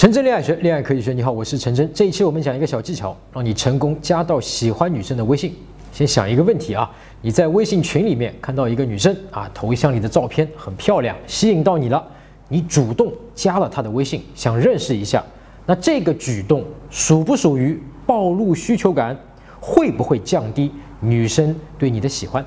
陈真恋爱学，恋爱可以学。你好，我是陈真。这一期我们讲一个小技巧，让你成功加到喜欢女生的微信。先想一个问题啊，你在微信群里面看到一个女生啊，头像里的照片很漂亮，吸引到你了，你主动加了她的微信，想认识一下。那这个举动属不属于暴露需求感？会不会降低女生对你的喜欢？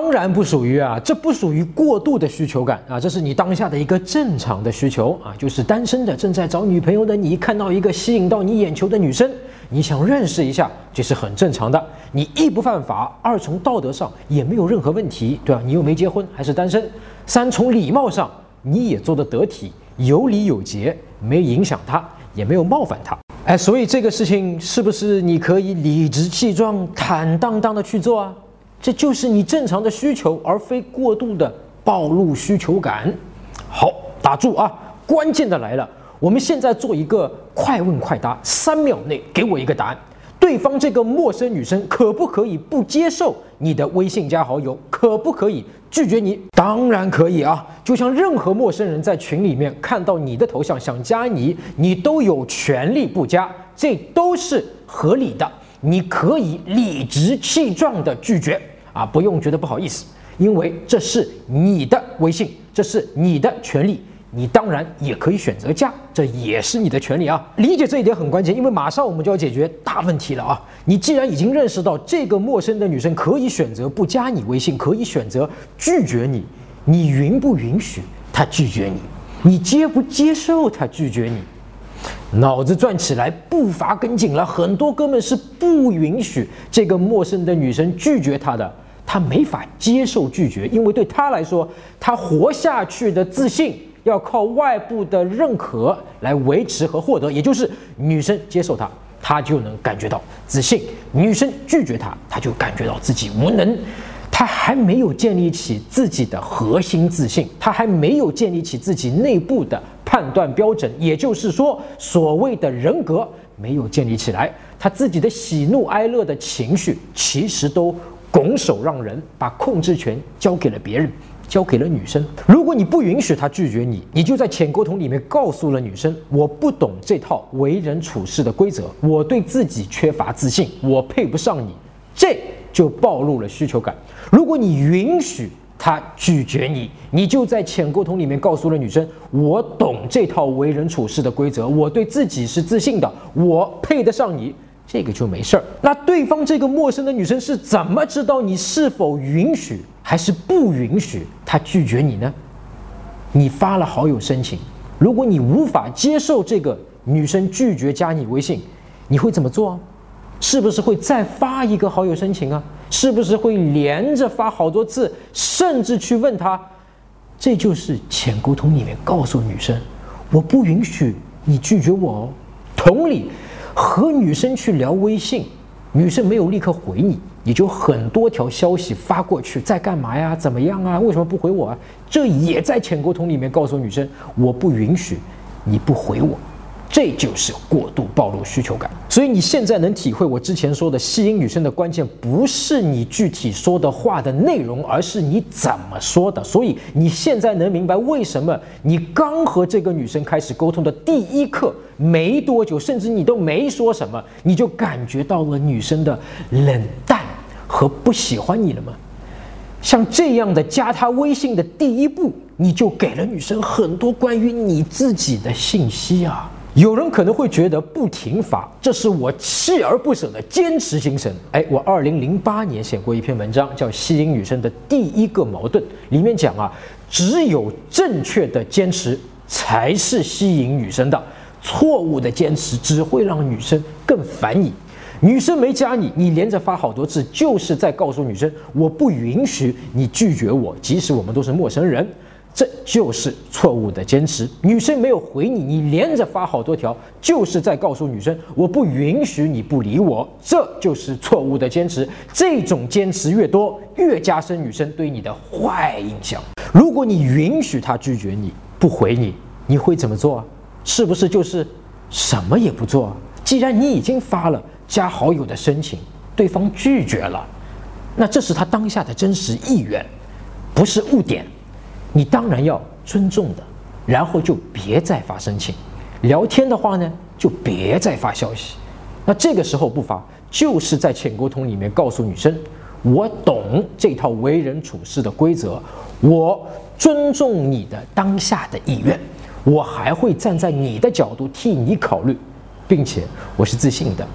当然不属于啊，这不属于过度的需求感啊，这是你当下的一个正常的需求啊，就是单身的正在找女朋友的你，看到一个吸引到你眼球的女生，你想认识一下，这是很正常的。你一不犯法，二从道德上也没有任何问题，对吧？你又没结婚，还是单身。三从礼貌上你也做得得体，有礼有节，没影响他，也没有冒犯他。哎，所以这个事情是不是你可以理直气壮、坦荡荡的去做啊？这就是你正常的需求，而非过度的暴露需求感。好，打住啊！关键的来了，我们现在做一个快问快答，三秒内给我一个答案。对方这个陌生女生可不可以不接受你的微信加好友？可不可以拒绝你？当然可以啊！就像任何陌生人在群里面看到你的头像想加你，你都有权利不加，这都是合理的。你可以理直气壮地拒绝啊，不用觉得不好意思，因为这是你的微信，这是你的权利。你当然也可以选择加，这也是你的权利啊。理解这一点很关键，因为马上我们就要解决大问题了啊。你既然已经认识到这个陌生的女生可以选择不加你微信，可以选择拒绝你，你允不允许她拒绝你？你接不接受她拒绝你？脑子转起来，步伐跟紧了。很多哥们是不允许这个陌生的女生拒绝他的，他没法接受拒绝，因为对他来说，他活下去的自信要靠外部的认可来维持和获得，也就是女生接受他，他就能感觉到自信；女生拒绝他，他就感觉到自己无能。他还没有建立起自己的核心自信，他还没有建立起自己内部的判断标准，也就是说，所谓的人格没有建立起来，他自己的喜怒哀乐的情绪其实都拱手让人，把控制权交给了别人，交给了女生。如果你不允许他拒绝你，你就在浅沟通里面告诉了女生，我不懂这套为人处事的规则，我对自己缺乏自信，我配不上你，这就暴露了需求感。如果你允许他拒绝你，你就在浅沟通里面告诉了女生：“我懂这套为人处事的规则，我对自己是自信的，我配得上你，这个就没事儿。”那对方这个陌生的女生是怎么知道你是否允许还是不允许她拒绝你呢？你发了好友申请，如果你无法接受这个女生拒绝加你微信，你会怎么做？是不是会再发一个好友申请啊？是不是会连着发好多次，甚至去问他？这就是浅沟通里面告诉女生，我不允许你拒绝我哦。同理，和女生去聊微信，女生没有立刻回你，你就很多条消息发过去，在干嘛呀？怎么样啊？为什么不回我啊？这也在浅沟通里面告诉女生，我不允许你不回我。这就是过度暴露需求感，所以你现在能体会我之前说的吸引女生的关键，不是你具体说的话的内容，而是你怎么说的。所以你现在能明白为什么你刚和这个女生开始沟通的第一刻没多久，甚至你都没说什么，你就感觉到了女生的冷淡和不喜欢你了吗？像这样的加她微信的第一步，你就给了女生很多关于你自己的信息啊。有人可能会觉得不停发，这是我锲而不舍的坚持精神。哎，我二零零八年写过一篇文章，叫《吸引女生的第一个矛盾》，里面讲啊，只有正确的坚持才是吸引女生的，错误的坚持只会让女生更烦你。女生没加你，你连着发好多次，就是在告诉女生，我不允许你拒绝我，即使我们都是陌生人。这就是错误的坚持。女生没有回你，你连着发好多条，就是在告诉女生我不允许你不理我。这就是错误的坚持。这种坚持越多，越加深女生对你的坏印象。如果你允许她拒绝你不回你，你会怎么做？是不是就是什么也不做？既然你已经发了加好友的申请，对方拒绝了，那这是他当下的真实意愿，不是误点。你当然要尊重的，然后就别再发申请。聊天的话呢，就别再发消息。那这个时候不发，就是在浅沟通里面告诉女生，我懂这套为人处事的规则，我尊重你的当下的意愿，我还会站在你的角度替你考虑，并且我是自信的，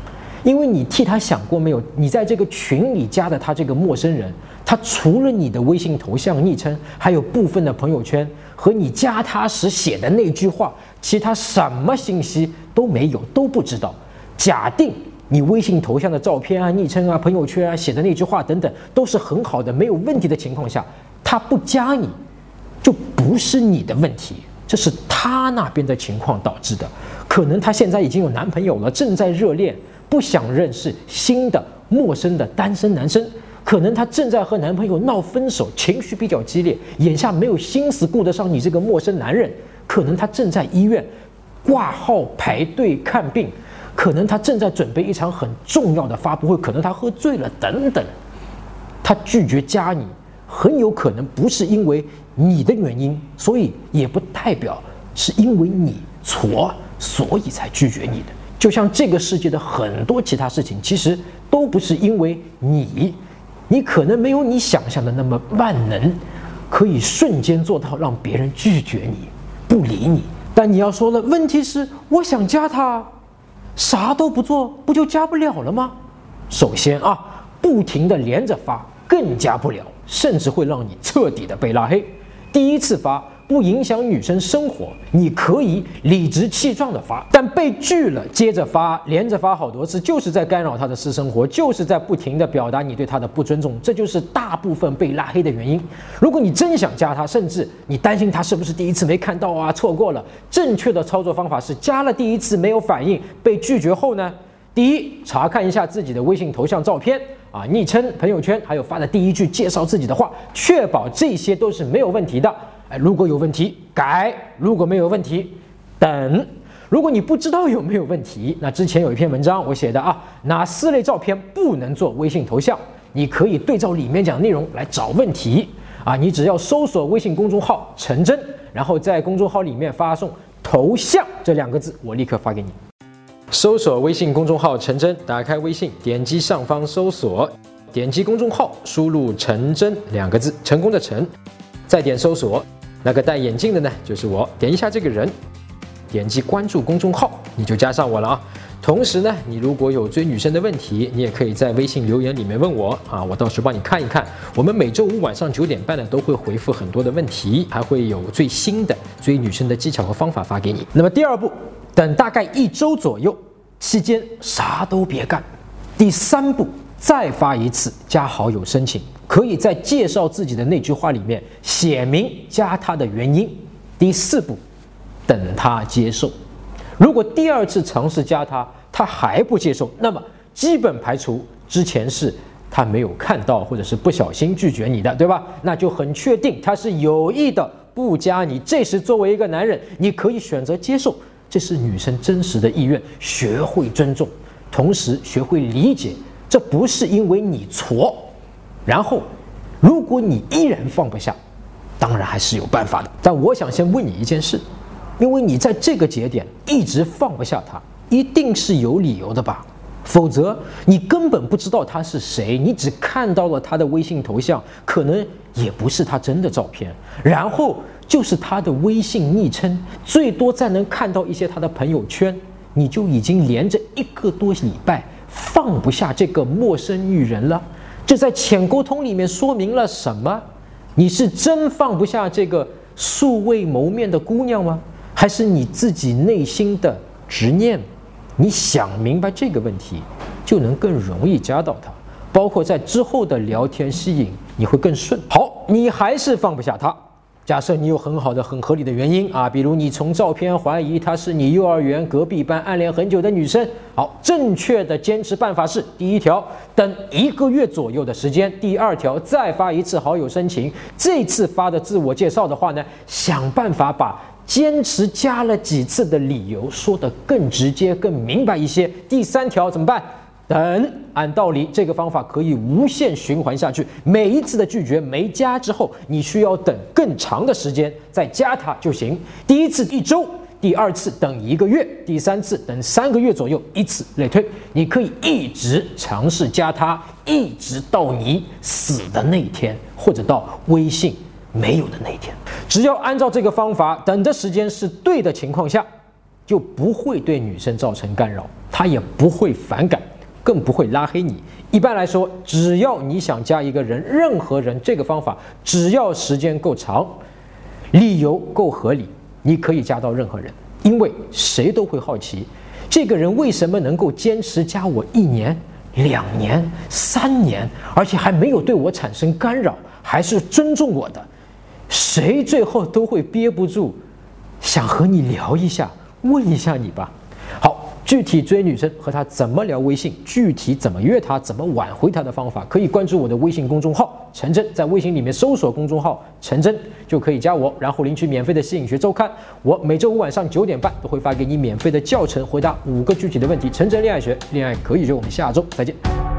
因为你替他想过没有？你在这个群里加的他这个陌生人，他除了你的微信头像、昵称，还有部分的朋友圈和你加他时写的那句话，其他什么信息都没有，都不知道。假定你微信头像的照片啊、昵称啊、朋友圈啊写的那句话等等都是很好的、没有问题的情况下，他不加你，就不是你的问题，这是他那边的情况导致的。可能他现在已经有男朋友了，正在热恋，不想认识新的陌生的单身男生。可能他正在和男朋友闹分手，情绪比较激烈，眼下没有心思顾得上你这个陌生男人。可能他正在医院挂号排队看病。可能他正在准备一场很重要的发布会，可能他喝醉了，等等，他拒绝加你，很有可能不是因为你的原因，所以也不代表是因为你错，所以才拒绝你的。就像这个世界的很多其他事情，其实都不是因为你，你可能没有你想象的那么万能，可以瞬间做到让别人拒绝你，不理你。但你要说了，问题是我想加他。啥都不做，不就加不了了吗？首先啊，不停的连着发，更加不了，甚至会让你彻底的被拉黑。第一次发。不影响女生生活，你可以理直气壮的发，但被拒了，接着发，连着发好多次，就是在干扰她的私生活，就是在不停的表达你对她的不尊重，这就是大部分被拉黑的原因。如果你真想加她，甚至你担心她是不是第一次没看到啊，错过了，正确的操作方法是加了第一次没有反应，被拒绝后呢，第一，查看一下自己的微信头像、照片啊、昵称、朋友圈，还有发的第一句介绍自己的话，确保这些都是没有问题的。如果有问题改，如果没有问题等。如果你不知道有没有问题，那之前有一篇文章我写的啊，哪四类照片不能做微信头像？你可以对照里面讲的内容来找问题啊。你只要搜索微信公众号“陈真”，然后在公众号里面发送“头像”这两个字，我立刻发给你。搜索微信公众号“陈真”，打开微信，点击上方搜索，点击公众号，输入“陈真”两个字，成功的“陈”，再点搜索。那个戴眼镜的呢，就是我。点一下这个人，点击关注公众号，你就加上我了啊。同时呢，你如果有追女生的问题，你也可以在微信留言里面问我啊，我到时帮你看一看。我们每周五晚上九点半呢，都会回复很多的问题，还会有最新的追女生的技巧和方法发给你。那么第二步，等大概一周左右期间，啥都别干。第三步，再发一次加好友申请。可以在介绍自己的那句话里面写明加他的原因。第四步，等他接受。如果第二次尝试加他，他还不接受，那么基本排除之前是他没有看到或者是不小心拒绝你的，对吧？那就很确定他是有意的不加你。这时作为一个男人，你可以选择接受，这是女生真实的意愿。学会尊重，同时学会理解，这不是因为你挫。然后，如果你依然放不下，当然还是有办法的。但我想先问你一件事，因为你在这个节点一直放不下他，一定是有理由的吧？否则你根本不知道他是谁，你只看到了他的微信头像，可能也不是他真的照片，然后就是他的微信昵称，最多再能看到一些他的朋友圈，你就已经连着一个多礼拜放不下这个陌生女人了。这在浅沟通里面说明了什么？你是真放不下这个素未谋面的姑娘吗？还是你自己内心的执念？你想明白这个问题，就能更容易加到她，包括在之后的聊天吸引，你会更顺。好，你还是放不下她。假设你有很好的、很合理的原因啊，比如你从照片怀疑她是你幼儿园隔壁班暗恋很久的女生。好，正确的坚持办法是：第一条，等一个月左右的时间；第二条，再发一次好友申请。这次发的自我介绍的话呢，想办法把坚持加了几次的理由说得更直接、更明白一些。第三条怎么办？等，按道理这个方法可以无限循环下去。每一次的拒绝没加之后，你需要等更长的时间再加它就行。第一次一周，第二次等一个月，第三次等三个月左右，以此类推。你可以一直尝试加他，一直到你死的那一天，或者到微信没有的那一天。只要按照这个方法，等的时间是对的情况下，就不会对女生造成干扰，她也不会反感，更不会拉黑你。一般来说，只要你想加一个人，任何人，这个方法只要时间够长，理由够合理，你可以加到任何人。因为谁都会好奇，这个人为什么能够坚持加我一年、两年、三年，而且还没有对我产生干扰，还是尊重我的？谁最后都会憋不住，想和你聊一下，问一下你吧。具体追女生和她怎么聊微信，具体怎么约她，怎么挽回她的方法，可以关注我的微信公众号陈真，在微信里面搜索公众号陈真就可以加我，然后领取免费的吸引学周刊。我每周五晚上九点半都会发给你免费的教程，回答五个具体的问题。陈真恋爱学，恋爱可以学。我们下周再见。